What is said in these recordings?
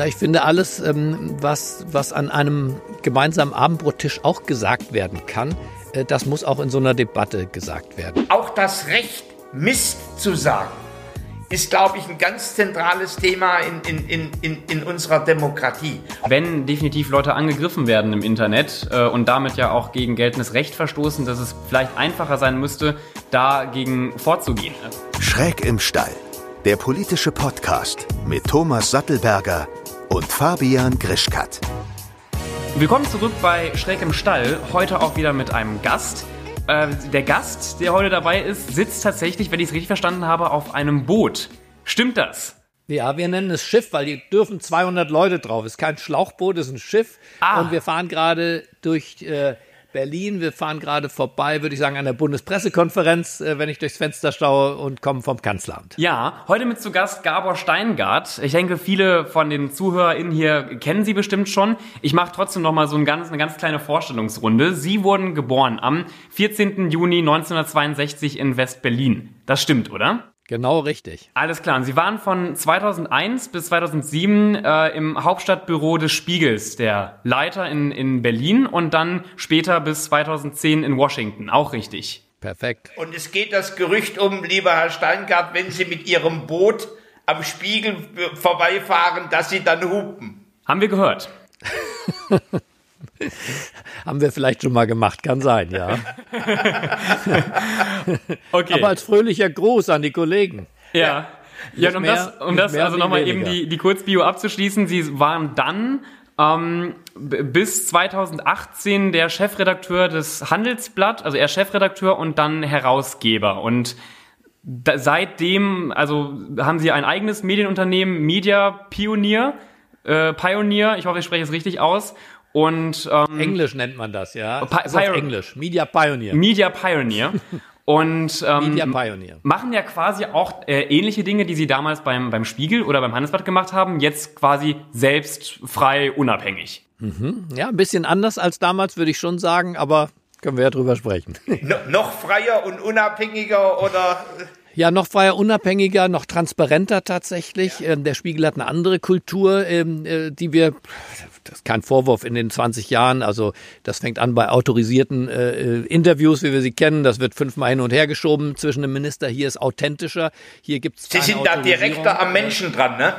Na, ich finde alles, ähm, was, was an einem gemeinsamen Abendbrottisch auch gesagt werden kann, äh, das muss auch in so einer Debatte gesagt werden. Auch das Recht, Mist zu sagen, ist, glaube ich, ein ganz zentrales Thema in, in, in, in, in unserer Demokratie. Wenn definitiv Leute angegriffen werden im Internet äh, und damit ja auch gegen geltendes Recht verstoßen, dass es vielleicht einfacher sein müsste, dagegen vorzugehen. Schräg im Stall, der politische Podcast mit Thomas Sattelberger und Fabian Grischkat. Willkommen zurück bei Schräg im Stall. Heute auch wieder mit einem Gast. Äh, der Gast, der heute dabei ist, sitzt tatsächlich, wenn ich es richtig verstanden habe, auf einem Boot. Stimmt das? Ja, wir nennen es Schiff, weil hier dürfen 200 Leute drauf. Es ist kein Schlauchboot, es ist ein Schiff. Ah. Und wir fahren gerade durch äh, Berlin. Wir fahren gerade vorbei, würde ich sagen, an der Bundespressekonferenz, äh, wenn ich durchs Fenster schaue und komme vom Kanzleramt. Ja, heute mit zu Gast Gabor Steingart. Ich denke, viele von den ZuhörerInnen hier kennen Sie bestimmt schon. Ich mache trotzdem noch mal so ein ganz, eine ganz kleine Vorstellungsrunde. Sie wurden geboren am 14. Juni 1962 in West-Berlin. Das stimmt, oder? Genau richtig. Alles klar. Und Sie waren von 2001 bis 2007 äh, im Hauptstadtbüro des Spiegels der Leiter in, in Berlin und dann später bis 2010 in Washington. Auch richtig. Perfekt. Und es geht das Gerücht um, lieber Herr Steingart, wenn Sie mit Ihrem Boot am Spiegel vorbeifahren, dass Sie dann hupen. Haben wir gehört. Haben wir vielleicht schon mal gemacht, kann sein, ja. Okay. Aber als fröhlicher Gruß an die Kollegen. Ja. Ja, Nicht um mehr- das, um das mehr, also nochmal eben die, die Kurzbio abzuschließen. Sie waren dann ähm, bis 2018 der Chefredakteur des Handelsblatt, also er Chefredakteur und dann Herausgeber. Und da, seitdem, also haben Sie ein eigenes Medienunternehmen, Media Pionier, äh, Pioneer, ich hoffe, ich spreche es richtig aus. Und ähm, Englisch nennt man das, ja. Pi- Das ist auf Englisch. Media Pioneer. Media Pioneer. Und ähm, Media Pioneer. machen ja quasi auch äh, ähnliche Dinge, die sie damals beim, beim Spiegel oder beim Handelsblatt gemacht haben, jetzt quasi selbst frei unabhängig. Ja, ein bisschen anders als damals, würde ich schon sagen, aber können wir ja drüber sprechen. No, noch freier und unabhängiger oder Ja, noch freier, unabhängiger, noch transparenter tatsächlich. Ähm, der Spiegel hat eine andere Kultur, ähm, äh, die wir, das ist kein Vorwurf in den 20 Jahren, also das fängt an bei autorisierten äh, äh, Interviews, wie wir sie kennen. Das wird fünfmal hin und her geschoben zwischen dem Minister. Hier ist authentischer, hier gibt's Sie keine sind da direkter am Menschen dran, ne?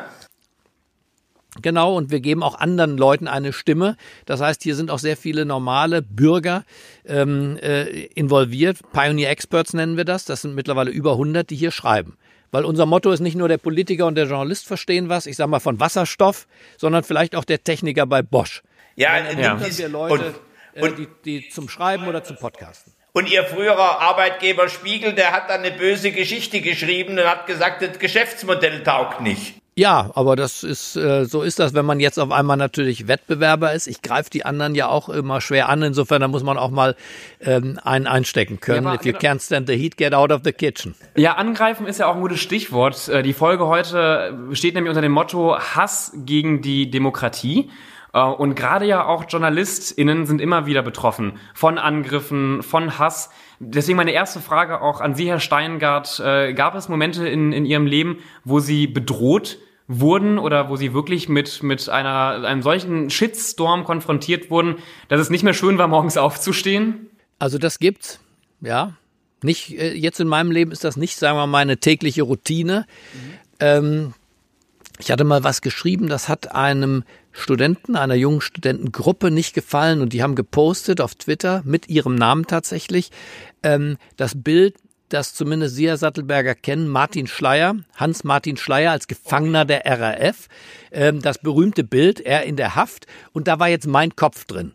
Genau, und wir geben auch anderen Leuten eine Stimme. Das heißt, hier sind auch sehr viele normale Bürger ähm, äh, involviert. Pioneer Experts nennen wir das. Das sind mittlerweile über 100, die hier schreiben. Weil unser Motto ist nicht nur der Politiker und der Journalist verstehen was, ich sag mal von Wasserstoff, sondern vielleicht auch der Techniker bei Bosch. Ja, Ja. Dann ist- wir Leute, und, äh, und, die, die zum Schreiben oder zum Podcasten. und Ihr früherer Arbeitgeber Spiegel, der hat dann eine böse Geschichte geschrieben und hat gesagt, das Geschäftsmodell taugt nicht. Ja, aber das ist äh, so ist das, wenn man jetzt auf einmal natürlich Wettbewerber ist. Ich greife die anderen ja auch immer schwer an. Insofern, da muss man auch mal ähm, einen einstecken können. Ja, If you can't stand the heat, get out of the kitchen. Ja, angreifen ist ja auch ein gutes Stichwort. Äh, Die Folge heute steht nämlich unter dem Motto Hass gegen die Demokratie. Äh, Und gerade ja auch JournalistInnen sind immer wieder betroffen von Angriffen, von Hass. Deswegen meine erste Frage auch an Sie, Herr Steingart. Äh, Gab es Momente in, in Ihrem Leben, wo Sie bedroht wurden oder wo Sie wirklich mit, mit einer, einem solchen Shitstorm konfrontiert wurden, dass es nicht mehr schön war, morgens aufzustehen? Also das gibt's, ja. Nicht äh, jetzt in meinem Leben ist das nicht, sagen wir mal, meine tägliche Routine. Ähm, ich hatte mal was geschrieben, das hat einem Studenten, einer jungen Studentengruppe nicht gefallen und die haben gepostet auf Twitter mit ihrem Namen tatsächlich ähm, das Bild, das zumindest Sie, Herr Sattelberger, kennen, Martin Schleier, Hans-Martin Schleier als Gefangener der RAF, ähm, das berühmte Bild, er in der Haft und da war jetzt mein Kopf drin.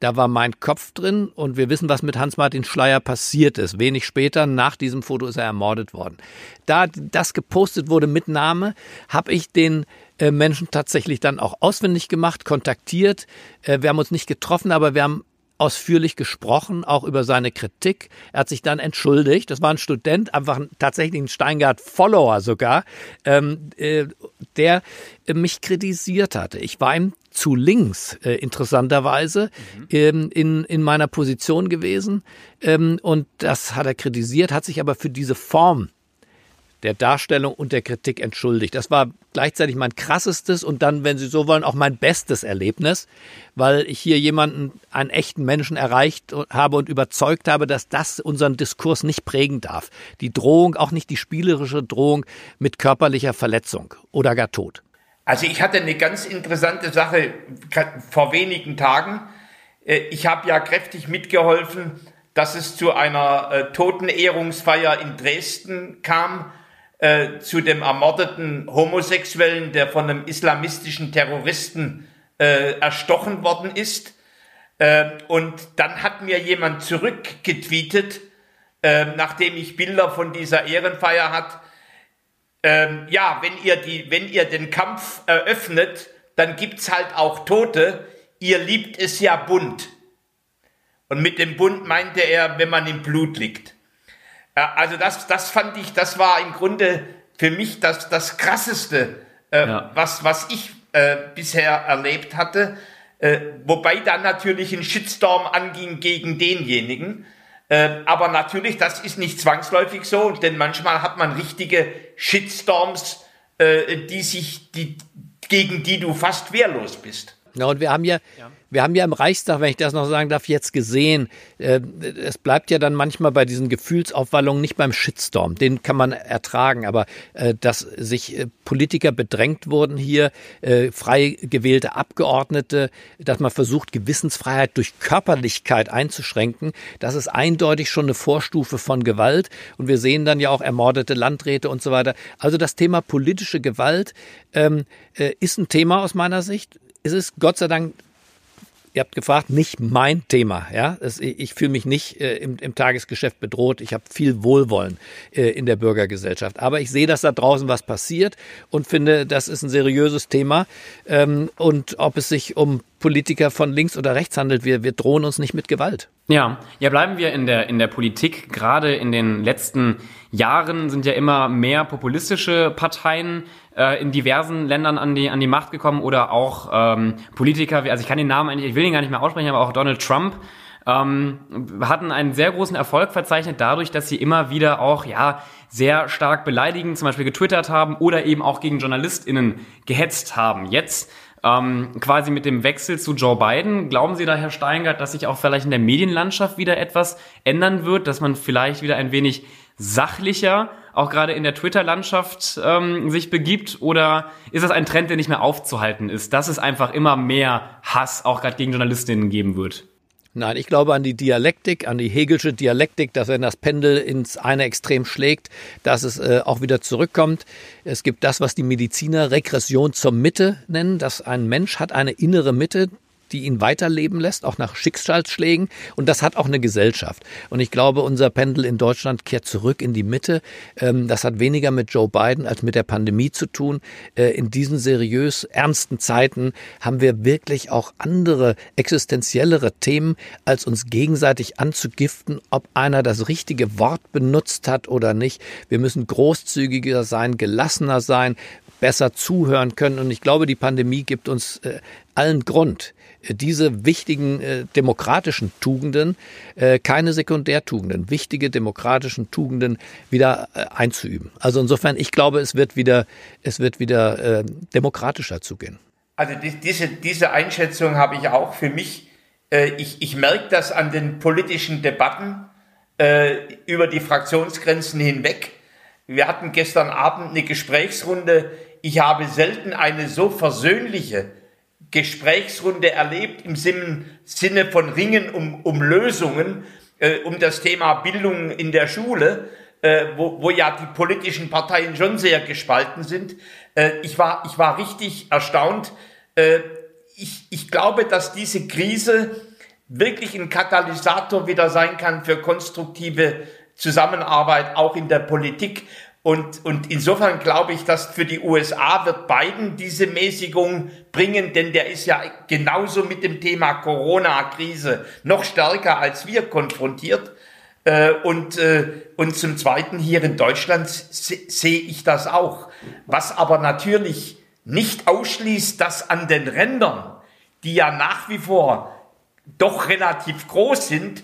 Da war mein Kopf drin und wir wissen, was mit Hans-Martin Schleier passiert ist. Wenig später, nach diesem Foto, ist er ermordet worden. Da das gepostet wurde mit Name, habe ich den äh, Menschen tatsächlich dann auch auswendig gemacht, kontaktiert. Äh, wir haben uns nicht getroffen, aber wir haben ausführlich gesprochen, auch über seine Kritik. Er hat sich dann entschuldigt. Das war ein Student, einfach ein, tatsächlich ein Steingart-Follower sogar, ähm, äh, der äh, mich kritisiert hatte. Ich war ihm zu links, äh, interessanterweise, ähm, in, in meiner Position gewesen. Ähm, und das hat er kritisiert, hat sich aber für diese Form der Darstellung und der Kritik entschuldigt. Das war gleichzeitig mein krassestes und dann, wenn Sie so wollen, auch mein bestes Erlebnis, weil ich hier jemanden, einen echten Menschen erreicht habe und überzeugt habe, dass das unseren Diskurs nicht prägen darf. Die Drohung, auch nicht die spielerische Drohung mit körperlicher Verletzung oder gar Tod. Also ich hatte eine ganz interessante Sache vor wenigen Tagen. Äh, ich habe ja kräftig mitgeholfen, dass es zu einer äh, Totenehrungsfeier in Dresden kam, äh, zu dem ermordeten Homosexuellen, der von einem islamistischen Terroristen äh, erstochen worden ist. Äh, und dann hat mir jemand zurückgetweetet, äh, nachdem ich Bilder von dieser Ehrenfeier hat, ähm, ja, wenn ihr, die, wenn ihr den Kampf eröffnet, dann gibt's halt auch Tote. Ihr liebt es ja bunt. Und mit dem Bund meinte er, wenn man im Blut liegt. Also das, das fand ich, das war im Grunde für mich das, das Krasseste, äh, ja. was, was ich äh, bisher erlebt hatte. Äh, wobei dann natürlich ein Shitstorm anging gegen denjenigen. Äh, aber natürlich, das ist nicht zwangsläufig so, denn manchmal hat man richtige Shitstorms, äh, die sich, die, gegen die du fast wehrlos bist. Ja, und wir haben ja, ja wir haben ja im Reichstag, wenn ich das noch sagen darf, jetzt gesehen, äh, es bleibt ja dann manchmal bei diesen Gefühlsaufwallungen nicht beim Shitstorm. Den kann man ertragen, aber äh, dass sich äh, Politiker bedrängt wurden hier, äh, frei gewählte Abgeordnete, dass man versucht, Gewissensfreiheit durch Körperlichkeit einzuschränken, das ist eindeutig schon eine Vorstufe von Gewalt. Und wir sehen dann ja auch ermordete Landräte und so weiter. Also das Thema politische Gewalt ähm, äh, ist ein Thema aus meiner Sicht. Es ist Gott sei Dank ihr habt gefragt, nicht mein Thema. Ja, ich fühle mich nicht äh, im, im, Tagesgeschäft bedroht. Ich habe viel Wohlwollen äh, in der Bürgergesellschaft. Aber ich sehe, dass da draußen was passiert und finde, das ist ein seriöses Thema. Ähm, und ob es sich um Politiker von links oder rechts handelt, wir, wir drohen uns nicht mit Gewalt. Ja, ja, bleiben wir in der, in der Politik. Gerade in den letzten Jahren sind ja immer mehr populistische Parteien äh, in diversen Ländern an die, an die Macht gekommen oder auch ähm, Politiker, also ich kann den Namen eigentlich, ich will ihn gar nicht mehr aussprechen, aber auch Donald Trump ähm, hatten einen sehr großen Erfolg verzeichnet dadurch, dass sie immer wieder auch, ja, sehr stark beleidigend zum Beispiel getwittert haben oder eben auch gegen JournalistInnen gehetzt haben. Jetzt ähm, quasi mit dem Wechsel zu Joe Biden, glauben Sie da, Herr Steingart, dass sich auch vielleicht in der Medienlandschaft wieder etwas ändern wird, dass man vielleicht wieder ein wenig sachlicher auch gerade in der Twitter-Landschaft ähm, sich begibt? Oder ist das ein Trend, der nicht mehr aufzuhalten ist, dass es einfach immer mehr Hass auch gerade gegen Journalistinnen geben wird? Nein, ich glaube an die Dialektik, an die Hegelsche Dialektik, dass wenn das Pendel ins eine Extrem schlägt, dass es äh, auch wieder zurückkommt. Es gibt das, was die Mediziner Regression zur Mitte nennen, dass ein Mensch hat eine innere Mitte, die ihn weiterleben lässt, auch nach Schicksalsschlägen. Und das hat auch eine Gesellschaft. Und ich glaube, unser Pendel in Deutschland kehrt zurück in die Mitte. Ähm, das hat weniger mit Joe Biden als mit der Pandemie zu tun. Äh, in diesen seriös ernsten Zeiten haben wir wirklich auch andere existenziellere Themen, als uns gegenseitig anzugiften, ob einer das richtige Wort benutzt hat oder nicht. Wir müssen großzügiger sein, gelassener sein, besser zuhören können. Und ich glaube, die Pandemie gibt uns äh, allen Grund, diese wichtigen äh, demokratischen Tugenden, äh, keine Sekundärtugenden, wichtige demokratischen Tugenden wieder äh, einzuüben. Also insofern, ich glaube, es wird wieder, es wird wieder äh, demokratischer zugehen. Also die, diese, diese Einschätzung habe ich auch für mich. Äh, ich, ich merke das an den politischen Debatten äh, über die Fraktionsgrenzen hinweg. Wir hatten gestern Abend eine Gesprächsrunde. Ich habe selten eine so versöhnliche Gesprächsrunde erlebt im Sinne von Ringen um, um Lösungen, äh, um das Thema Bildung in der Schule, äh, wo, wo ja die politischen Parteien schon sehr gespalten sind. Äh, ich, war, ich war richtig erstaunt. Äh, ich, ich glaube, dass diese Krise wirklich ein Katalysator wieder sein kann für konstruktive Zusammenarbeit, auch in der Politik. Und, und insofern glaube ich, dass für die USA wird Biden diese Mäßigung bringen, denn der ist ja genauso mit dem Thema Corona-Krise noch stärker als wir konfrontiert. Äh, und, äh, und zum Zweiten hier in Deutschland sehe ich das auch. Was aber natürlich nicht ausschließt, dass an den Rändern, die ja nach wie vor doch relativ groß sind,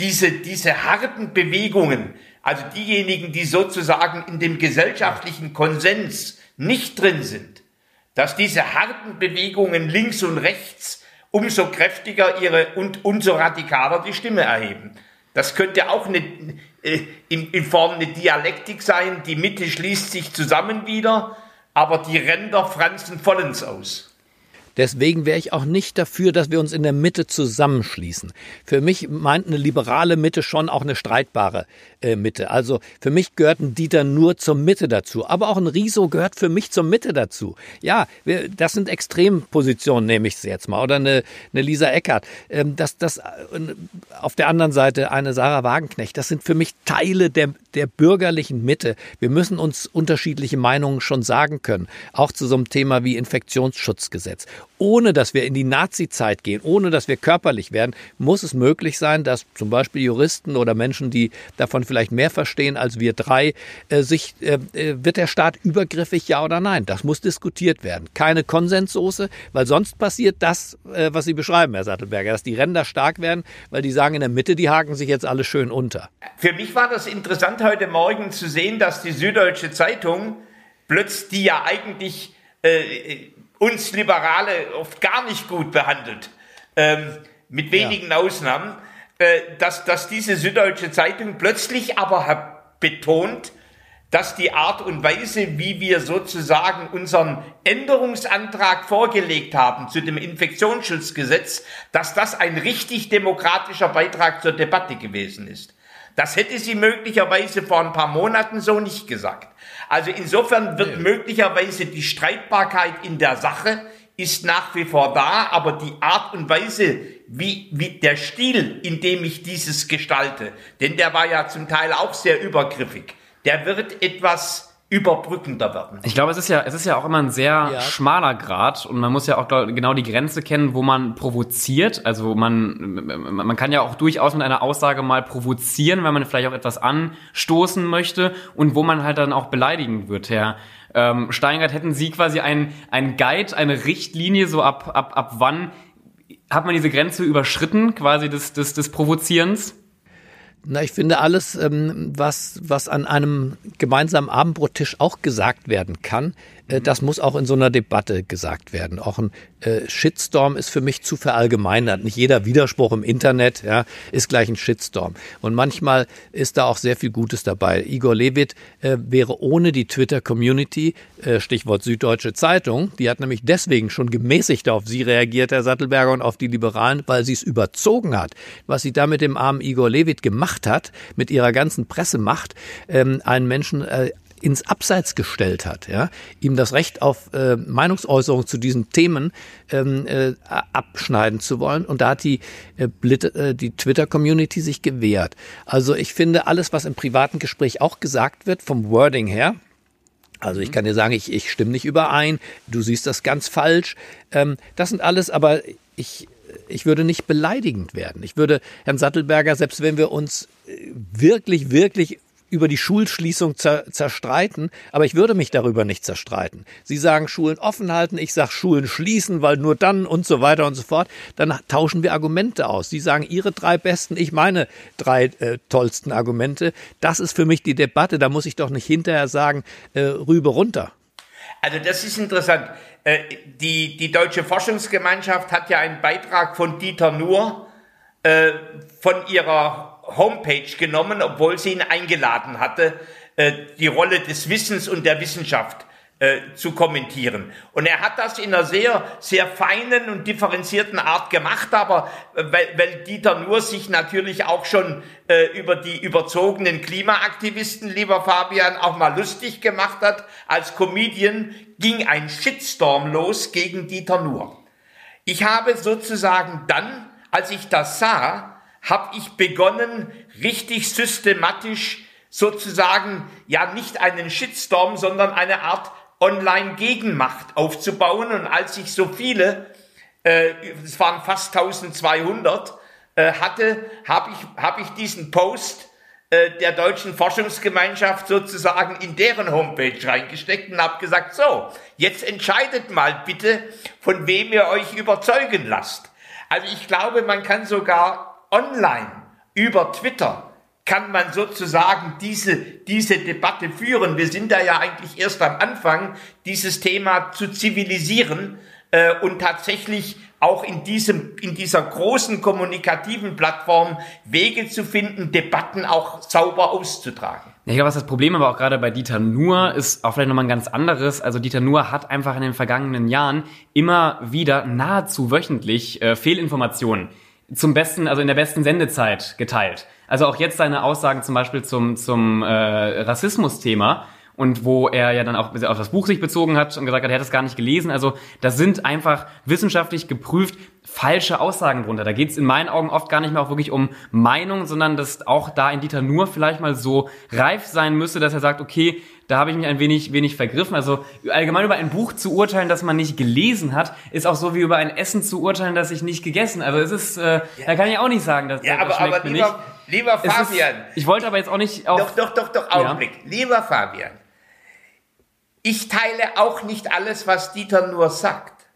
diese, diese harten Bewegungen also diejenigen, die sozusagen in dem gesellschaftlichen Konsens nicht drin sind, dass diese harten Bewegungen links und rechts umso kräftiger ihre und umso radikaler die Stimme erheben. Das könnte auch eine, äh, in, in Form eine Dialektik sein. Die Mitte schließt sich zusammen wieder, aber die Ränder franzen vollends aus. Deswegen wäre ich auch nicht dafür, dass wir uns in der Mitte zusammenschließen. Für mich meint eine liberale Mitte schon auch eine streitbare äh, Mitte. Also für mich gehört ein Dieter nur zur Mitte dazu. Aber auch ein Riso gehört für mich zur Mitte dazu. Ja, wir, das sind Extrempositionen, nehme ich jetzt mal. Oder eine, eine Lisa Eckert. Ähm, das, das, äh, auf der anderen Seite eine Sarah Wagenknecht. Das sind für mich Teile der, der bürgerlichen Mitte. Wir müssen uns unterschiedliche Meinungen schon sagen können. Auch zu so einem Thema wie Infektionsschutzgesetz ohne dass wir in die Nazi-Zeit gehen, ohne dass wir körperlich werden, muss es möglich sein, dass zum Beispiel Juristen oder Menschen, die davon vielleicht mehr verstehen als wir drei, äh, sich, äh, äh, wird der Staat übergriffig, ja oder nein? Das muss diskutiert werden. Keine Konsenssoße, weil sonst passiert das, äh, was Sie beschreiben, Herr Sattelberger, dass die Ränder stark werden, weil die sagen, in der Mitte, die haken sich jetzt alle schön unter. Für mich war das interessant heute Morgen zu sehen, dass die Süddeutsche Zeitung plötzlich, die ja eigentlich äh, uns Liberale oft gar nicht gut behandelt, ähm, mit wenigen ja. Ausnahmen, äh, dass, dass diese Süddeutsche Zeitung plötzlich aber betont, dass die Art und Weise, wie wir sozusagen unseren Änderungsantrag vorgelegt haben zu dem Infektionsschutzgesetz, dass das ein richtig demokratischer Beitrag zur Debatte gewesen ist. Das hätte sie möglicherweise vor ein paar Monaten so nicht gesagt. Also insofern wird nee. möglicherweise die Streitbarkeit in der Sache ist nach wie vor da, aber die Art und Weise, wie, wie der Stil, in dem ich dieses gestalte, denn der war ja zum Teil auch sehr übergriffig, der wird etwas überbrückender werden. Ich glaube, es ist ja, es ist ja auch immer ein sehr ja. schmaler Grad und man muss ja auch genau die Grenze kennen, wo man provoziert. Also man, man kann ja auch durchaus mit einer Aussage mal provozieren, wenn man vielleicht auch etwas anstoßen möchte und wo man halt dann auch beleidigend wird. Herr ähm, Steingart, hätten Sie quasi ein, ein Guide, eine Richtlinie, so ab, ab, ab wann hat man diese Grenze überschritten, quasi des, des, des Provozierens? Na, ich finde alles, ähm, was, was an einem gemeinsamen Abendbrottisch auch gesagt werden kann, äh, das muss auch in so einer Debatte gesagt werden. Auch ein äh, Shitstorm ist für mich zu verallgemeinert. Nicht jeder Widerspruch im Internet ja, ist gleich ein Shitstorm. Und manchmal ist da auch sehr viel Gutes dabei. Igor Levit äh, wäre ohne die Twitter-Community, äh, Stichwort Süddeutsche Zeitung, die hat nämlich deswegen schon gemäßigt auf sie reagiert, Herr Sattelberger, und auf die Liberalen, weil sie es überzogen hat. Was sie da mit dem armen Igor Levit gemacht hat, mit ihrer ganzen Pressemacht, ähm, einen Menschen äh, ins Abseits gestellt hat, ja, ihm das Recht auf äh, Meinungsäußerung zu diesen Themen ähm, äh, abschneiden zu wollen. Und da hat die, äh, äh, die Twitter-Community sich gewehrt. Also ich finde, alles, was im privaten Gespräch auch gesagt wird, vom Wording her, also ich kann dir sagen, ich, ich stimme nicht überein, du siehst das ganz falsch. Ähm, das sind alles, aber ich, ich würde nicht beleidigend werden. Ich würde Herrn Sattelberger, selbst wenn wir uns äh, wirklich, wirklich über die Schulschließung zer zerstreiten, aber ich würde mich darüber nicht zerstreiten. Sie sagen Schulen offen halten, ich sage Schulen schließen, weil nur dann und so weiter und so fort. Dann tauschen wir Argumente aus. Sie sagen Ihre drei besten, ich meine drei äh, tollsten Argumente. Das ist für mich die Debatte. Da muss ich doch nicht hinterher sagen, äh, Rübe runter. Also das ist interessant. Äh, die, die Deutsche Forschungsgemeinschaft hat ja einen Beitrag von Dieter Nuhr äh, von ihrer Homepage genommen, obwohl sie ihn eingeladen hatte, äh, die Rolle des Wissens und der Wissenschaft äh, zu kommentieren. Und er hat das in einer sehr, sehr feinen und differenzierten Art gemacht, aber äh, weil, weil Dieter Nuhr sich natürlich auch schon äh, über die überzogenen Klimaaktivisten, lieber Fabian, auch mal lustig gemacht hat, als Comedian ging ein Shitstorm los gegen Dieter Nuhr. Ich habe sozusagen dann, als ich das sah, habe ich begonnen, richtig systematisch sozusagen ja nicht einen Shitstorm, sondern eine Art Online-Gegenmacht aufzubauen. Und als ich so viele, äh, es waren fast 1200, äh, hatte, habe ich, hab ich diesen Post äh, der deutschen Forschungsgemeinschaft sozusagen in deren Homepage reingesteckt und habe gesagt, so, jetzt entscheidet mal bitte, von wem ihr euch überzeugen lasst. Also ich glaube, man kann sogar online über Twitter kann man sozusagen diese, diese Debatte führen. Wir sind da ja eigentlich erst am Anfang, dieses Thema zu zivilisieren äh, und tatsächlich auch in diesem, in dieser großen kommunikativen Plattform Wege zu finden, Debatten auch sauber auszutragen. Ich glaube, was das Problem aber auch gerade bei Dieter Nuhr ist auch vielleicht nochmal ein ganz anderes. Also Dieter Nuhr hat einfach in den vergangenen Jahren immer wieder nahezu wöchentlich äh, Fehlinformationen zum besten, also in der besten Sendezeit geteilt. Also auch jetzt seine Aussagen zum Beispiel zum, zum äh, Rassismus-Thema und wo er ja dann auch auf das Buch sich bezogen hat und gesagt hat, er hätte es gar nicht gelesen. Also da sind einfach wissenschaftlich geprüft falsche Aussagen drunter. Da geht es in meinen Augen oft gar nicht mehr auch wirklich um Meinung, sondern dass auch da ein Dieter nur vielleicht mal so reif sein müsste, dass er sagt, okay, da habe ich mich ein wenig, wenig vergriffen. Also allgemein über ein Buch zu urteilen, das man nicht gelesen hat, ist auch so wie über ein Essen zu urteilen, das ich nicht gegessen. Also es ist, äh, ja. da kann ich auch nicht sagen, dass ja, das aber, aber lieber, nicht. lieber Fabian. Ist, ich wollte aber jetzt auch nicht auf... Doch, doch, doch, doch, Augenblick. Ja. Lieber Fabian, ich teile auch nicht alles, was Dieter nur sagt.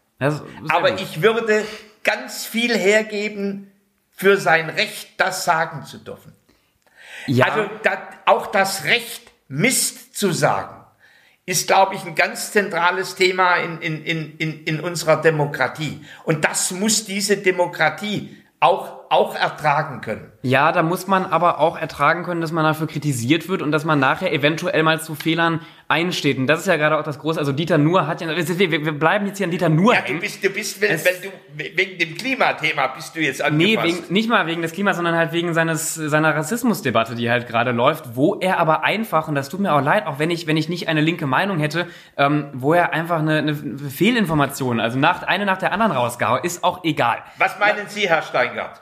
Aber gut. ich würde ganz viel hergeben für sein Recht, das sagen zu dürfen. Ja. Also da, auch das Recht, Mist zu sagen, ist, glaube ich, ein ganz zentrales Thema in, in, in, in unserer Demokratie. Und das muss diese Demokratie auch auch ertragen können. Ja, da muss man aber auch ertragen können, dass man dafür kritisiert wird und dass man nachher eventuell mal zu Fehlern einsteht. Und das ist ja gerade auch das Große. Also Dieter Nuhr hat ja, wir, wir bleiben jetzt hier an Dieter Nuhr. Ja, du bist, du bist, wenn, wenn du, wegen dem Klimathema bist du jetzt angepasst. Nee, wegen, nicht mal wegen des Klimas, sondern halt wegen seines, seiner Rassismusdebatte, die halt gerade läuft, wo er aber einfach, und das tut mir auch leid, auch wenn ich, wenn ich nicht eine linke Meinung hätte, ähm, wo er einfach eine, eine Fehlinformation, also nach, eine nach der anderen rausgehauen, ist auch egal. Was meinen Sie, Herr Steingart?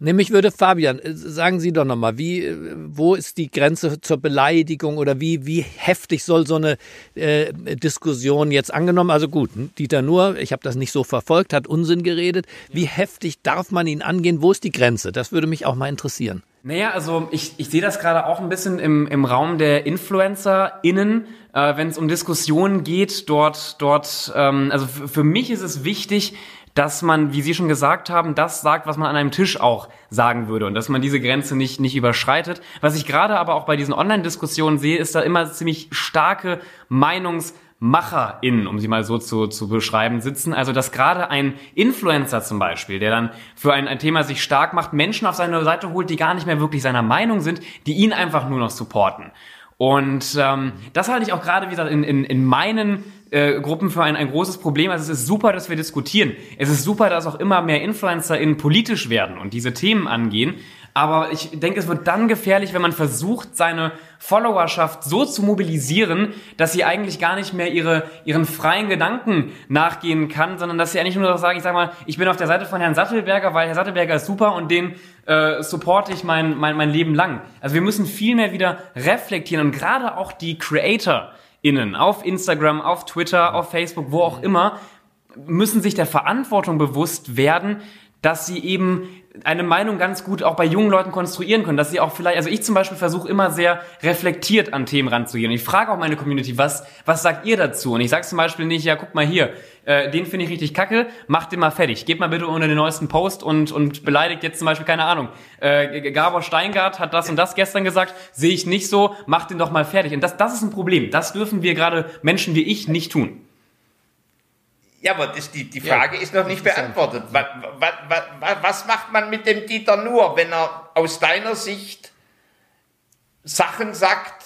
Nämlich würde Fabian, äh, sagen Sie doch nochmal, wie, äh, wo ist die Grenze zur Beleidigung oder wie, wie heftig soll so eine äh, Diskussion jetzt angenommen? Also gut, Dieter Nur, ich habe das nicht so verfolgt, hat Unsinn geredet. Wie heftig darf man ihn angehen? Wo ist die Grenze? Das würde mich auch mal interessieren. Naja, also ich, ich sehe das gerade auch ein bisschen im, im Raum der InfluencerInnen, äh, wenn es um Diskussionen geht, dort, dort, ähm, also für mich ist es wichtig, dass man, wie Sie schon gesagt haben, das sagt, was man an einem Tisch auch sagen würde und dass man diese Grenze nicht, nicht überschreitet. Was ich gerade aber auch bei diesen Online-Diskussionen sehe, ist da immer ziemlich starke MeinungsmacherInnen, um sie mal so zu, zu beschreiben, sitzen. Also, dass gerade ein Influencer zum Beispiel, der dann für ein, ein Thema sich stark macht, Menschen auf seine Seite holt, die gar nicht mehr wirklich seiner Meinung sind, die ihn einfach nur noch supporten. Und ähm, das halte ich auch gerade wieder in, in, in meinen äh, Gruppen für ein, ein großes Problem. Also es ist super, dass wir diskutieren. Es ist super, dass auch immer mehr InfluencerInnen politisch werden und diese Themen angehen. Aber ich denke, es wird dann gefährlich, wenn man versucht, seine Followerschaft so zu mobilisieren, dass sie eigentlich gar nicht mehr ihre, ihren freien Gedanken nachgehen kann, sondern dass sie eigentlich nur noch sagen, ich sag mal, ich bin auf der Seite von Herrn Sattelberger, weil Herr Sattelberger ist super und den äh, supporte ich mein, mein, mein Leben lang. Also wir müssen viel mehr wieder reflektieren und gerade auch die CreatorInnen auf Instagram, auf Twitter, auf Facebook, wo auch immer, müssen sich der Verantwortung bewusst werden, dass sie eben eine Meinung ganz gut auch bei jungen Leuten konstruieren können, dass sie auch vielleicht, also ich zum Beispiel versuche immer sehr reflektiert an Themen ranzugehen. Und ich frage auch meine Community, was, was sagt ihr dazu? Und ich sage zum Beispiel nicht, ja, guck mal hier, äh, den finde ich richtig kacke, mach den mal fertig. Gebt mal bitte unter den neuesten Post und, und beleidigt jetzt zum Beispiel, keine Ahnung, äh, Gabor Steingart hat das und das gestern gesagt, sehe ich nicht so, mach den doch mal fertig. Und das, das ist ein Problem. Das dürfen wir gerade Menschen wie ich nicht tun. Ja, aber das, die, die Frage ja, ist noch nicht beantwortet. Was, was, was, was macht man mit dem Dieter nur, wenn er aus deiner Sicht Sachen sagt,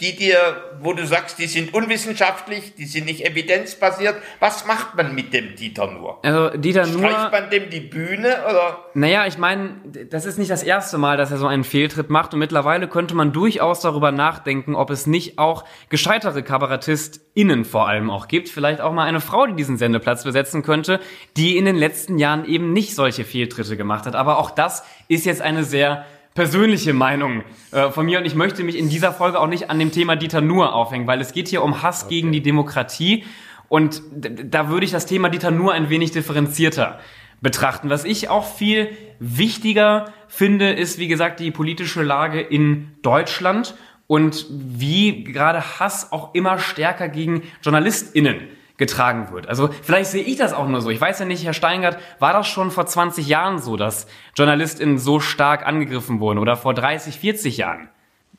die dir, wo du sagst, die sind unwissenschaftlich, die sind nicht evidenzbasiert. Was macht man mit dem Dieter nur? Also Dieter nur. Streicht man dem die Bühne oder? Naja, ich meine, das ist nicht das erste Mal, dass er so einen Fehltritt macht und mittlerweile könnte man durchaus darüber nachdenken, ob es nicht auch gescheitere KabarettistInnen vor allem auch gibt. Vielleicht auch mal eine Frau, die diesen Sendeplatz besetzen könnte, die in den letzten Jahren eben nicht solche Fehltritte gemacht hat. Aber auch das ist jetzt eine sehr persönliche Meinung äh, von mir und ich möchte mich in dieser Folge auch nicht an dem Thema Dieter Nur aufhängen, weil es geht hier um Hass okay. gegen die Demokratie und da würde ich das Thema Dieter Nur ein wenig differenzierter betrachten. Was ich auch viel wichtiger finde, ist, wie gesagt, die politische Lage in Deutschland und wie gerade Hass auch immer stärker gegen JournalistInnen getragen wird. Also vielleicht sehe ich das auch nur so. Ich weiß ja nicht, Herr Steingart, war das schon vor 20 Jahren so, dass JournalistInnen so stark angegriffen wurden oder vor 30, 40 Jahren?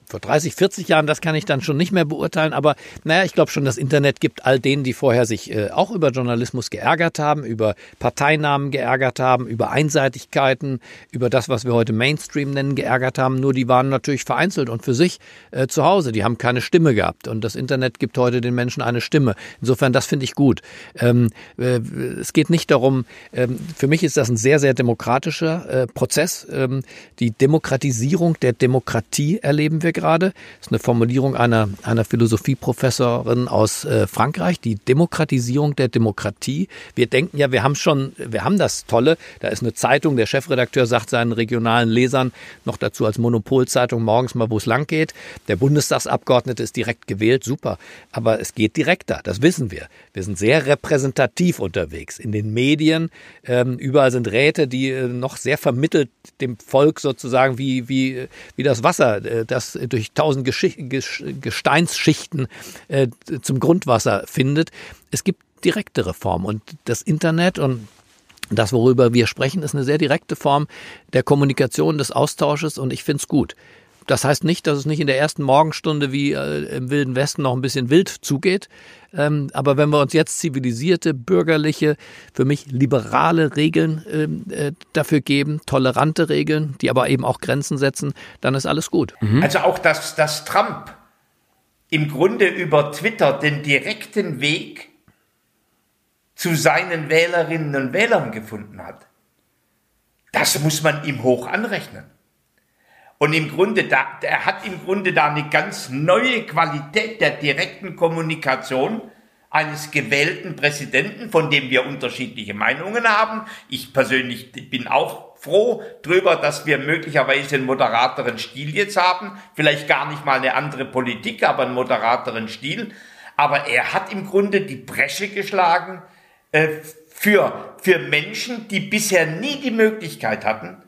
Vor 30, 40 Jahren, das kann ich dann schon nicht mehr beurteilen, aber naja, ich glaube schon, das Internet gibt all denen, die vorher sich äh, auch über Journalismus geärgert haben, über Parteinamen geärgert haben, über Einseitigkeiten, über das, was wir heute Mainstream nennen, geärgert haben. Nur die waren natürlich vereinzelt und für sich äh, zu Hause. Die haben keine Stimme gehabt und das Internet gibt heute den Menschen eine Stimme. Insofern, das finde ich gut. Ähm, äh, es geht nicht darum, ähm, für mich ist das ein sehr, sehr demokratischer äh, Prozess. Ähm, die Demokratisierung der Demokratie erleben wir gerade. Das ist eine Formulierung einer, einer Philosophieprofessorin aus äh, Frankreich, die Demokratisierung der Demokratie. Wir denken ja, wir haben schon, wir haben das Tolle. Da ist eine Zeitung, der Chefredakteur sagt seinen regionalen Lesern noch dazu als Monopolzeitung morgens mal, wo es lang geht. Der Bundestagsabgeordnete ist direkt gewählt, super. Aber es geht direkter, das wissen wir. Wir sind sehr repräsentativ unterwegs in den Medien. Ähm, überall sind Räte, die äh, noch sehr vermittelt dem Volk sozusagen wie, wie, wie das Wasser, äh, das durch tausend Gesteinsschichten äh, zum Grundwasser findet. Es gibt direktere Formen und das Internet und das, worüber wir sprechen, ist eine sehr direkte Form der Kommunikation, des Austausches und ich finde es gut. Das heißt nicht, dass es nicht in der ersten Morgenstunde wie äh, im Wilden Westen noch ein bisschen wild zugeht. Ähm, aber wenn wir uns jetzt zivilisierte, bürgerliche, für mich liberale Regeln ähm, äh, dafür geben, tolerante Regeln, die aber eben auch Grenzen setzen, dann ist alles gut. Mhm. Also auch, dass, dass Trump im Grunde über Twitter den direkten Weg zu seinen Wählerinnen und Wählern gefunden hat. Das muss man ihm hoch anrechnen. Und im Grunde, da, er hat im Grunde da eine ganz neue Qualität der direkten Kommunikation eines gewählten Präsidenten, von dem wir unterschiedliche Meinungen haben. Ich persönlich bin auch froh drüber, dass wir möglicherweise einen moderateren Stil jetzt haben. Vielleicht gar nicht mal eine andere Politik, aber einen moderateren Stil. Aber er hat im Grunde die Bresche geschlagen äh, für, für Menschen, die bisher nie die Möglichkeit hatten,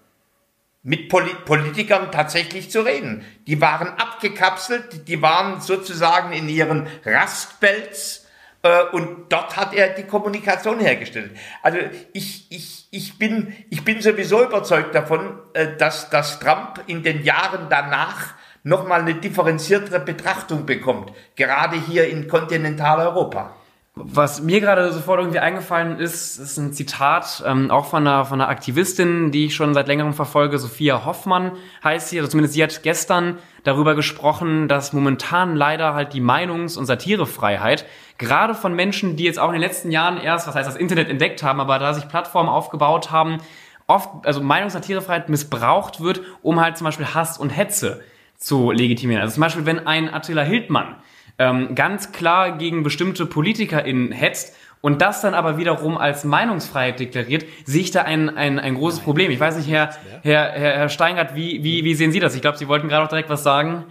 mit Politikern tatsächlich zu reden. Die waren abgekapselt, die waren sozusagen in ihren Rastbelz äh, und dort hat er die Kommunikation hergestellt. Also ich, ich, ich, bin, ich bin sowieso überzeugt davon, äh, dass, dass Trump in den Jahren danach nochmal eine differenziertere Betrachtung bekommt, gerade hier in Kontinentaleuropa. Was mir gerade sofort irgendwie eingefallen ist, ist ein Zitat ähm, auch von einer, von einer Aktivistin, die ich schon seit längerem verfolge. Sophia Hoffmann heißt sie, also zumindest sie hat gestern darüber gesprochen, dass momentan leider halt die Meinungs- und Satirefreiheit gerade von Menschen, die jetzt auch in den letzten Jahren erst, was heißt das Internet entdeckt haben, aber da sich Plattformen aufgebaut haben, oft, also Meinungs- und Satirefreiheit missbraucht wird, um halt zum Beispiel Hass und Hetze zu legitimieren. Also zum Beispiel, wenn ein Attila Hildmann ähm, ganz klar gegen bestimmte PolitikerInnen hetzt und das dann aber wiederum als Meinungsfreiheit deklariert, sehe ich da ein, ein, ein großes Problem. Ich weiß nicht, Herr, Herr, Herr, Steingart, wie, wie, wie sehen Sie das? Ich glaube, Sie wollten gerade auch direkt was sagen.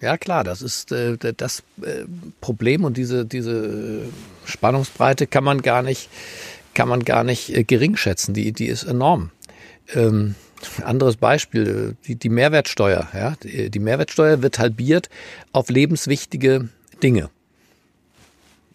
Ja klar, das ist äh, das äh, Problem und diese, diese Spannungsbreite kann man gar nicht, kann man gar nicht äh, gering schätzen. Die, die ist enorm. Ähm, anderes Beispiel, äh, die, die Mehrwertsteuer. Ja? Die, die Mehrwertsteuer wird halbiert auf lebenswichtige Dinge.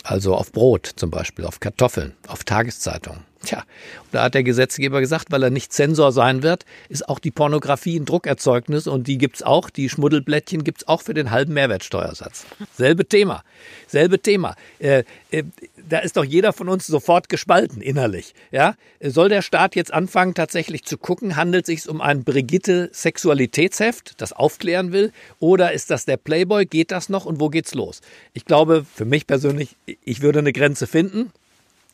Also auf Brot zum Beispiel, auf Kartoffeln, auf Tageszeitungen. Tja, da hat der Gesetzgeber gesagt, weil er nicht Zensor sein wird, ist auch die Pornografie ein Druckerzeugnis und die gibt's auch, die Schmuddelblättchen gibt's auch für den halben Mehrwertsteuersatz. Selbe Thema, selbe Thema. Äh, äh, da ist doch jeder von uns sofort gespalten innerlich. Ja, soll der Staat jetzt anfangen, tatsächlich zu gucken, handelt es sich um ein Brigitte Sexualitätsheft, das aufklären will, oder ist das der Playboy? Geht das noch und wo geht's los? Ich glaube, für mich persönlich, ich würde eine Grenze finden.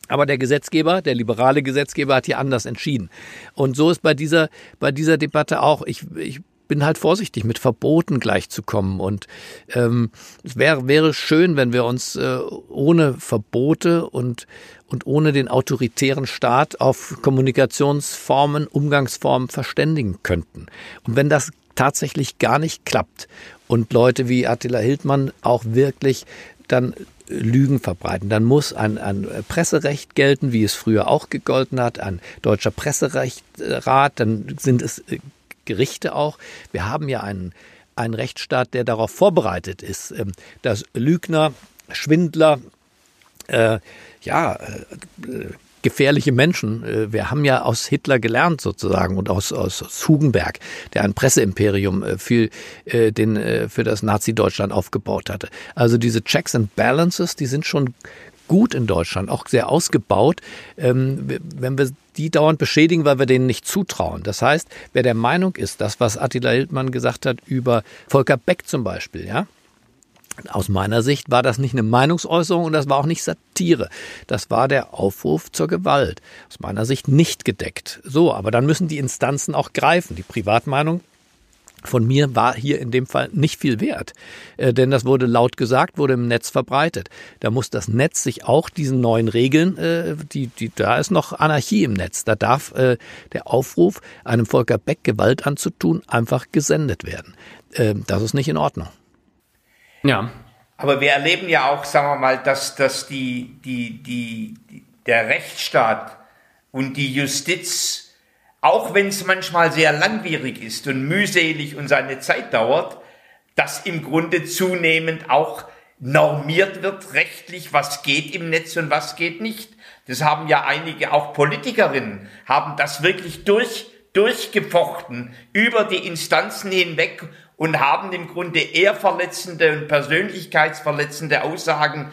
Aber der Gesetzgeber, der liberale Gesetzgeber hat hier anders entschieden. Und so ist bei dieser, bei dieser Debatte auch, ich, ich bin halt vorsichtig, mit Verboten gleichzukommen. Und ähm, es wäre, wäre schön, wenn wir uns äh, ohne Verbote und, und ohne den autoritären Staat auf Kommunikationsformen, Umgangsformen verständigen könnten. Und wenn das tatsächlich gar nicht klappt und Leute wie Attila Hildmann auch wirklich dann Lügen verbreiten. Dann muss ein, ein Presserecht gelten, wie es früher auch gegolten hat, ein deutscher Presserechtsrat, dann sind es äh, Gerichte auch. Wir haben ja einen, einen Rechtsstaat, der darauf vorbereitet ist, ähm, dass Lügner, Schwindler, äh, ja, äh, gefährliche Menschen. Äh, wir haben ja aus Hitler gelernt sozusagen und aus, aus, aus Hugenberg, der ein Presseimperium äh, für, äh, den, für das Nazi-Deutschland aufgebaut hatte. Also diese Checks and Balances, die sind schon gut in Deutschland, auch sehr ausgebaut. Ähm, wenn wir die dauernd beschädigen, weil wir denen nicht zutrauen. Das heißt, wer der Meinung ist, das, was Attila Hildmann gesagt hat über Volker Beck zum Beispiel, ja, aus meiner Sicht war das nicht eine Meinungsäußerung und das war auch nicht Satire. Das war der Aufruf zur Gewalt. Aus meiner Sicht nicht gedeckt. So, aber dann müssen die Instanzen auch greifen. Die Privatmeinung von mir war hier in dem Fall nicht viel wert, äh, denn das wurde laut gesagt, wurde im Netz verbreitet. Da muss das Netz sich auch diesen neuen Regeln, äh, die, die, da ist noch Anarchie im Netz. Da darf äh, der Aufruf, einem Volker Beck Gewalt anzutun, einfach gesendet werden. Äh, das ist nicht in Ordnung. Ja. Aber wir erleben ja auch, sagen wir mal, dass, dass die, die, die, der Rechtsstaat und die Justiz, auch wenn es manchmal sehr langwierig ist und mühselig und seine Zeit dauert, dass im Grunde zunehmend auch normiert wird rechtlich, was geht im Netz und was geht nicht. Das haben ja einige, auch Politikerinnen, haben das wirklich durch, durchgefochten über die Instanzen hinweg und haben im Grunde eher verletzende und persönlichkeitsverletzende Aussagen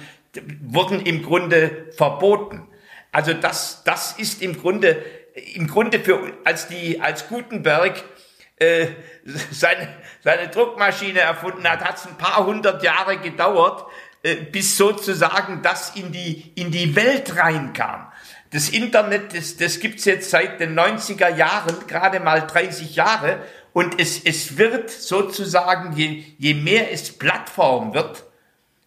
wurden im Grunde verboten. Also das, das ist im Grunde, im Grunde für, als die, als Gutenberg äh, seine, seine Druckmaschine erfunden hat, hat es ein paar hundert Jahre gedauert, äh, bis sozusagen das in die, in die Welt reinkam. Das Internet, das, das gibt's jetzt seit den 90er Jahren, gerade mal 30 Jahre. Und es, es wird sozusagen, je, je mehr es Plattform wird,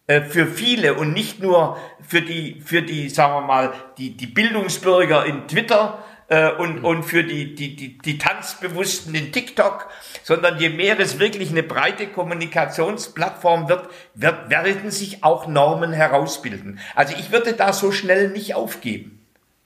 äh, für viele und nicht nur für die, für die, sagen wir mal, die, die Bildungsbürger in Twitter äh, und, und für die, die, die, die Tanzbewussten in TikTok, sondern je mehr es wirklich eine breite Kommunikationsplattform wird, wird, werden sich auch Normen herausbilden. Also ich würde da so schnell nicht aufgeben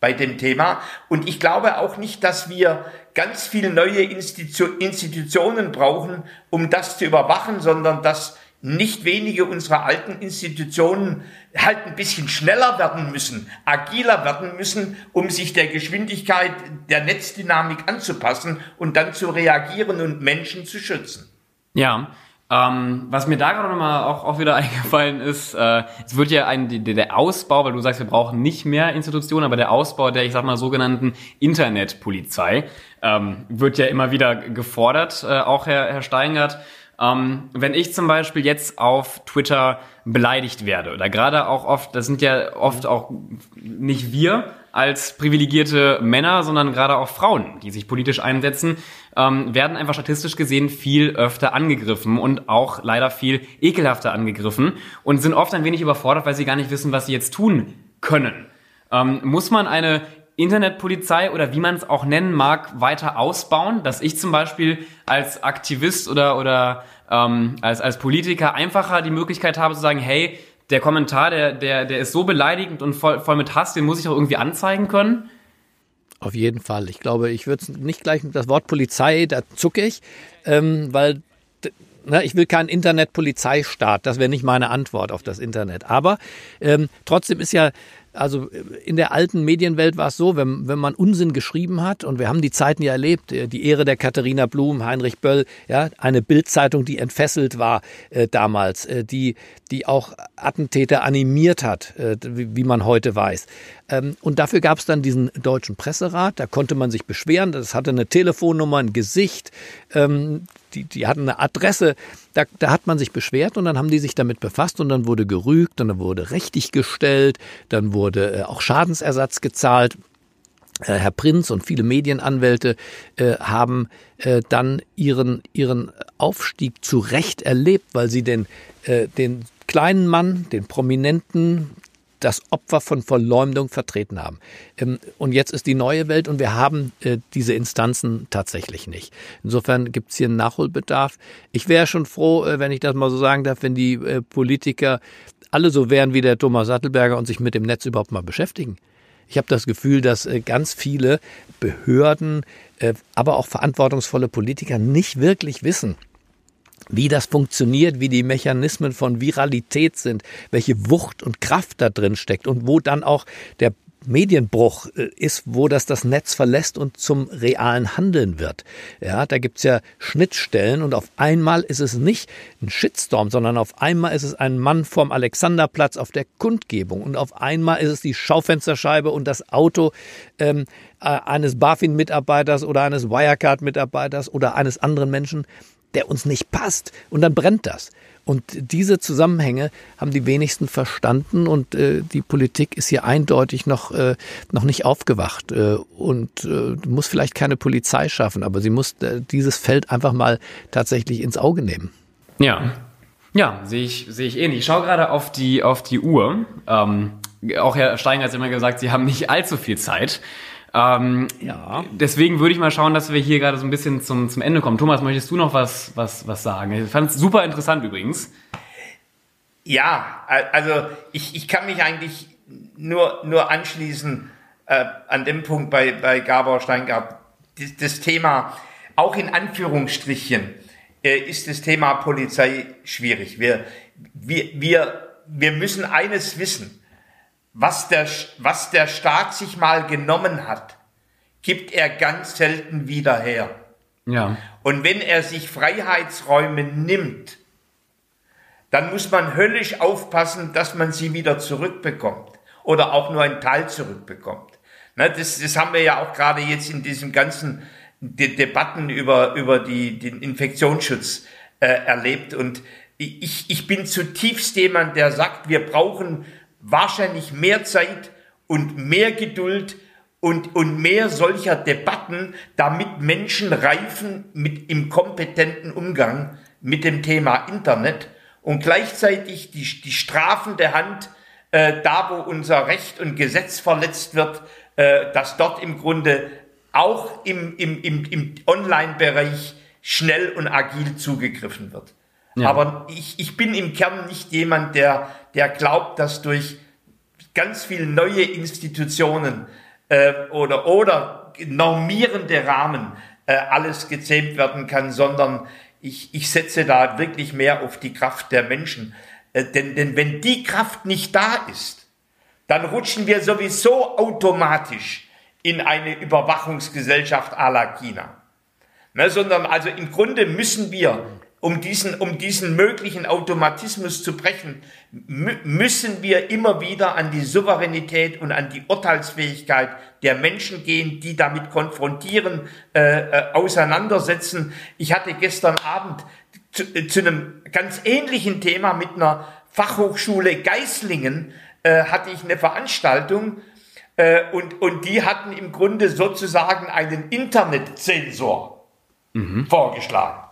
bei dem Thema. Und ich glaube auch nicht, dass wir ganz viele neue Institu Institutionen brauchen, um das zu überwachen, sondern dass nicht wenige unserer alten Institutionen halt ein bisschen schneller werden müssen, agiler werden müssen, um sich der Geschwindigkeit der Netzdynamik anzupassen und dann zu reagieren und Menschen zu schützen. Ja, ähm, was mir da gerade nochmal auch, auch wieder eingefallen ist, äh, es wird ja ein, der, der Ausbau, weil du sagst, wir brauchen nicht mehr Institutionen, aber der Ausbau der, ich sag mal, sogenannten Internetpolizei ähm, wird ja immer wieder gefordert, äh, auch Herr, Herr Steingart. Ähm, wenn ich zum Beispiel jetzt auf Twitter beleidigt werde, oder gerade auch oft, das sind ja oft auch nicht wir als privilegierte Männer, sondern gerade auch Frauen, die sich politisch einsetzen, ähm, werden einfach statistisch gesehen viel öfter angegriffen und auch leider viel ekelhafter angegriffen und sind oft ein wenig überfordert, weil sie gar nicht wissen, was sie jetzt tun können. Ähm, muss man eine Internetpolizei oder wie man es auch nennen mag, weiter ausbauen, dass ich zum Beispiel als Aktivist oder, oder ähm, als, als Politiker einfacher die Möglichkeit habe zu sagen, hey, der Kommentar, der, der, der ist so beleidigend und voll, voll mit Hass, den muss ich auch irgendwie anzeigen können? Auf jeden Fall. Ich glaube, ich würde nicht gleich mit das Wort Polizei, da zucke ich, ähm, weil na, ich will keinen Internetpolizeistaat. Das wäre nicht meine Antwort auf das Internet. Aber ähm, trotzdem ist ja also in der alten Medienwelt war es so, wenn, wenn man Unsinn geschrieben hat, und wir haben die Zeiten ja erlebt, äh, die Ehre der Katharina Blum, Heinrich Böll, ja, eine Bildzeitung, die entfesselt war äh, damals, äh, die, die auch Attentäter animiert hat, äh, wie, wie, man heute weiß. Ähm, und dafür gab es dann diesen deutschen Presserat, da konnte man sich beschweren, das hatte eine Telefonnummer, ein Gesicht, ähm, die, die hatten eine Adresse, da, da hat man sich beschwert und dann haben die sich damit befasst und dann wurde gerügt und dann wurde richtig gestellt, dann wurde äh, auch Schadensersatz gezahlt. Äh, Herr Prinz und viele Medienanwälte äh, haben äh, dann ihren, ihren Aufstieg zu Recht erlebt, weil sie den, äh, den kleinen Mann, den Prominenten, das Opfer von Verleumdung vertreten haben. Ähm, und jetzt ist die neue Welt und wir haben äh, diese Instanzen tatsächlich nicht. Insofern gibt es hier einen Nachholbedarf. Ich wäre schon froh, äh, wenn ich das mal so sagen darf, wenn die äh, Politiker alle so wären wie der Thomas Sattelberger und sich mit dem Netz überhaupt mal beschäftigen. Ich habe das Gefühl, dass ganz viele Behörden, aber auch verantwortungsvolle Politiker nicht wirklich wissen, wie das funktioniert, wie die Mechanismen von Viralität sind, welche Wucht und Kraft da drin steckt und wo dann auch der Medienbruch äh, ist, wo das das Netz verlässt und zum realen Handeln wird. Ja, da gibt's ja Schnittstellen und auf einmal ist es nicht ein Shitstorm, sondern auf einmal ist es ein Mann vom Alexanderplatz auf der Kundgebung und auf einmal ist es die Schaufensterscheibe und das Auto ähm, äh, eines BaFin-Mitarbeiters oder eines Wirecard-Mitarbeiters oder eines anderen Menschen, der uns nicht passt und dann brennt das. Und diese Zusammenhänge haben die wenigsten verstanden und äh, die Politik ist hier eindeutig noch, äh, noch nicht aufgewacht äh, und äh, muss vielleicht keine Polizei schaffen, aber sie muss äh, dieses Feld einfach mal tatsächlich ins Auge nehmen. Ja. Ja, sehe ich, sehe ich ähnlich. Ich schaue gerade auf die, auf die Uhr. Ähm, auch Herr Stein hat immer gesagt, Sie haben nicht allzu viel Zeit. Ähm, ja. Deswegen würde ich mal schauen, dass wir hier gerade so ein bisschen zum, zum Ende kommen. Thomas, möchtest du noch was, was, was sagen? Ich fand es super interessant übrigens. Ja, also ich, ich kann mich eigentlich nur, nur anschließen äh, an dem Punkt bei, bei Gabor Steingart. Das, das Thema, auch in Anführungsstrichen, äh, ist das Thema Polizei schwierig. Wir, wir, wir, wir müssen eines wissen was der, was der Staat sich mal genommen hat, gibt er ganz selten wieder her. Ja. Und wenn er sich Freiheitsräume nimmt, dann muss man höllisch aufpassen, dass man sie wieder zurückbekommt oder auch nur einen Teil zurückbekommt. Ne, das, das haben wir ja auch gerade jetzt in diesen ganzen De Debatten über, über die, den Infektionsschutz äh, erlebt. Und ich, ich bin zutiefst jemand, der sagt, wir brauchen wahrscheinlich mehr Zeit und mehr Geduld und, und mehr solcher Debatten, damit Menschen reifen mit im kompetenten Umgang mit dem Thema Internet und gleichzeitig die, die strafende Hand, äh, da wo unser Recht und Gesetz verletzt wird, äh, dass dort im Grunde auch im, im, im, im Online-Bereich schnell und agil zugegriffen wird. Ja. Aber ich, ich bin im Kern nicht jemand, der, der glaubt, dass durch ganz viele neue Institutionen äh, oder, oder normierende Rahmen äh, alles gezähmt werden kann, sondern ich, ich setze da wirklich mehr auf die Kraft der Menschen. Äh, denn, denn wenn die Kraft nicht da ist, dann rutschen wir sowieso automatisch in eine Überwachungsgesellschaft à la China. Ne, sondern also im Grunde müssen wir um diesen, um diesen möglichen Automatismus zu brechen, müssen wir immer wieder an die Souveränität und an die Urteilsfähigkeit der Menschen gehen, die damit konfrontieren, äh, äh, auseinandersetzen. Ich hatte gestern Abend zu, äh, zu einem ganz ähnlichen Thema mit einer Fachhochschule Geislingen äh, hatte ich eine Veranstaltung äh, und, und die hatten im Grunde sozusagen einen Internetzensor mhm. vorgeschlagen.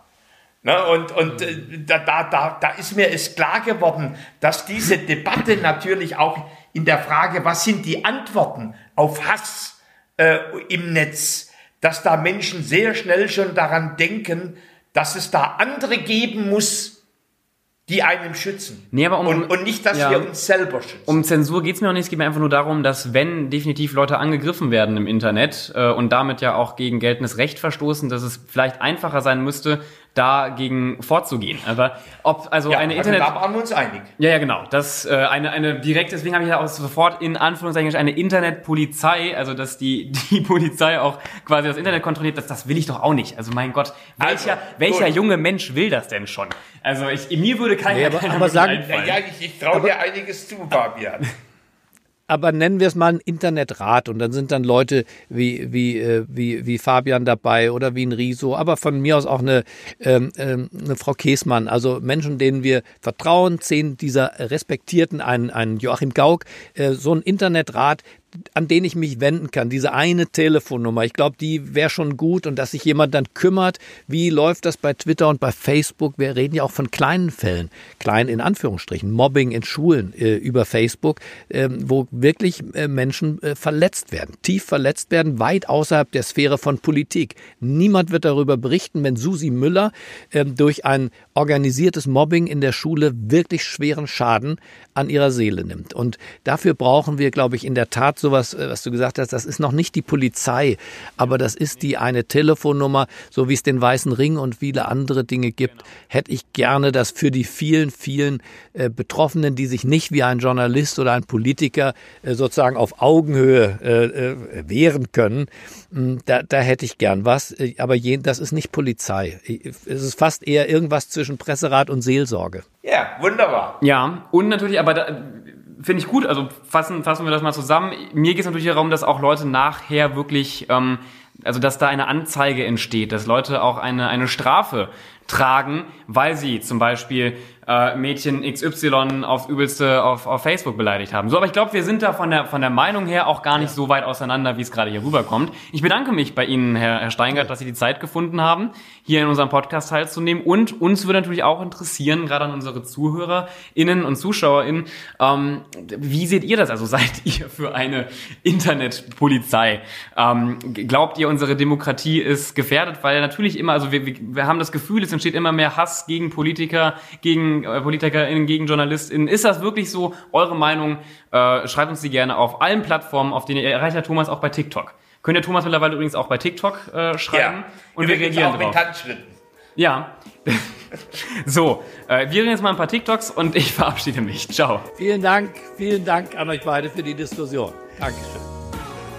Ne, und und äh, da, da, da, da ist mir es klar geworden, dass diese Debatte natürlich auch in der Frage, was sind die Antworten auf Hass äh, im Netz, dass da Menschen sehr schnell schon daran denken, dass es da andere geben muss, die einem schützen. Nee, aber um, und, und nicht, dass ja, wir uns selber schützen. Um Zensur geht's mir auch nicht. Es geht mir einfach nur darum, dass wenn definitiv Leute angegriffen werden im Internet äh, und damit ja auch gegen geltendes Recht verstoßen, dass es vielleicht einfacher sein müsste, dagegen vorzugehen. Aber ob also ja, eine also Internet, da waren wir uns einig. Ja, ja, genau. Das äh, eine eine direkte. Deswegen habe ich ja auch sofort in Anführungszeichen eine Internetpolizei, also dass die die Polizei auch quasi das Internet kontrolliert. Das das will ich doch auch nicht. Also mein Gott, welcher also, welcher junge Mensch will das denn schon? Also ich mir würde keiner, nee, aber, aber sagen, ja, ich, ich traue dir einiges zu, Fabian aber nennen wir es mal ein Internetrat und dann sind dann Leute wie, wie, äh, wie, wie Fabian dabei oder wie ein Riso, aber von mir aus auch eine, ähm, ähm, eine Frau Käsmann, also Menschen, denen wir vertrauen, zehn dieser Respektierten, ein, ein Joachim Gauck, äh, so ein Internetrat, an den ich mich wenden kann, diese eine Telefonnummer. Ich glaube, die wäre schon gut und dass sich jemand dann kümmert, wie läuft das bei Twitter und bei Facebook. Wir reden ja auch von kleinen Fällen, klein in Anführungsstrichen, Mobbing in Schulen äh, über Facebook, äh, wo wirklich äh, Menschen äh, verletzt werden, tief verletzt werden, weit außerhalb der Sphäre von Politik. Niemand wird darüber berichten, wenn Susi Müller ähm, durch ein organisiertes Mobbing in der Schule wirklich schweren Schaden an ihrer Seele nimmt. Und dafür brauchen wir, glaube ich, in der Tat hat sowas, äh, was du gesagt hast, das ist noch nicht die Polizei, aber das ist die eine Telefonnummer, so wie es den Weißen Ring und viele andere Dinge gibt, hätte ich gerne, dass für die vielen, vielen äh, Betroffenen, die sich nicht wie ein Journalist oder ein Politiker äh, sozusagen auf Augenhöhe äh, äh wehren können, hm, da, da hätte ich gern was, äh, aber je, das ist nicht Polizei. Es ist fast eher irgendwas zwischen Presserat und Seelsorge. Ja, wunderbar. Ja, und natürlich, aber da, finde ich gut, also fassen, fassen wir das mal zusammen. Mir geht es natürlich darum, dass auch Leute nachher wirklich, ähm, also dass da eine Anzeige entsteht, dass Leute auch eine, eine Strafe tragen, weil sie zum Beispiel äh, Mädchen XY aufs Übelste auf, auf Facebook beleidigt haben. So, aber ich glaube, wir sind da von der, von der Meinung her auch gar nicht so weit auseinander, wie es gerade hier rüberkommt. Ich bedanke mich bei Ihnen, Herr, Herr Steingart, dass Sie die Zeit gefunden haben, hier in unserem Podcast teilzunehmen. Und uns würde natürlich auch interessieren, gerade an unsere ZuhörerInnen und ZuschauerInnen, ähm, wie seht ihr das? Also seid ihr für eine Internetpolizei? Ähm, glaubt ihr, unsere Demokratie ist gefährdet? Weil natürlich immer, also wir, wir haben das Gefühl, es entsteht immer mehr Hass gegen Politiker, gegen äh, PolitikerInnen, gegen JournalistInnen. Ist das wirklich so? Eure Meinung? Äh, schreibt uns die gerne auf allen Plattformen, auf denen ihr erreicht ja Thomas auch bei TikTok. Könnt ihr Thomas mittlerweile übrigens auch bei TikTok äh, schreiben? Ja. Und wir reagieren auch drauf. mit. Ja. so, äh, wir reden jetzt mal ein paar TikToks und ich verabschiede mich. Ciao. Vielen Dank, vielen Dank an euch beide für die Diskussion. Dankeschön.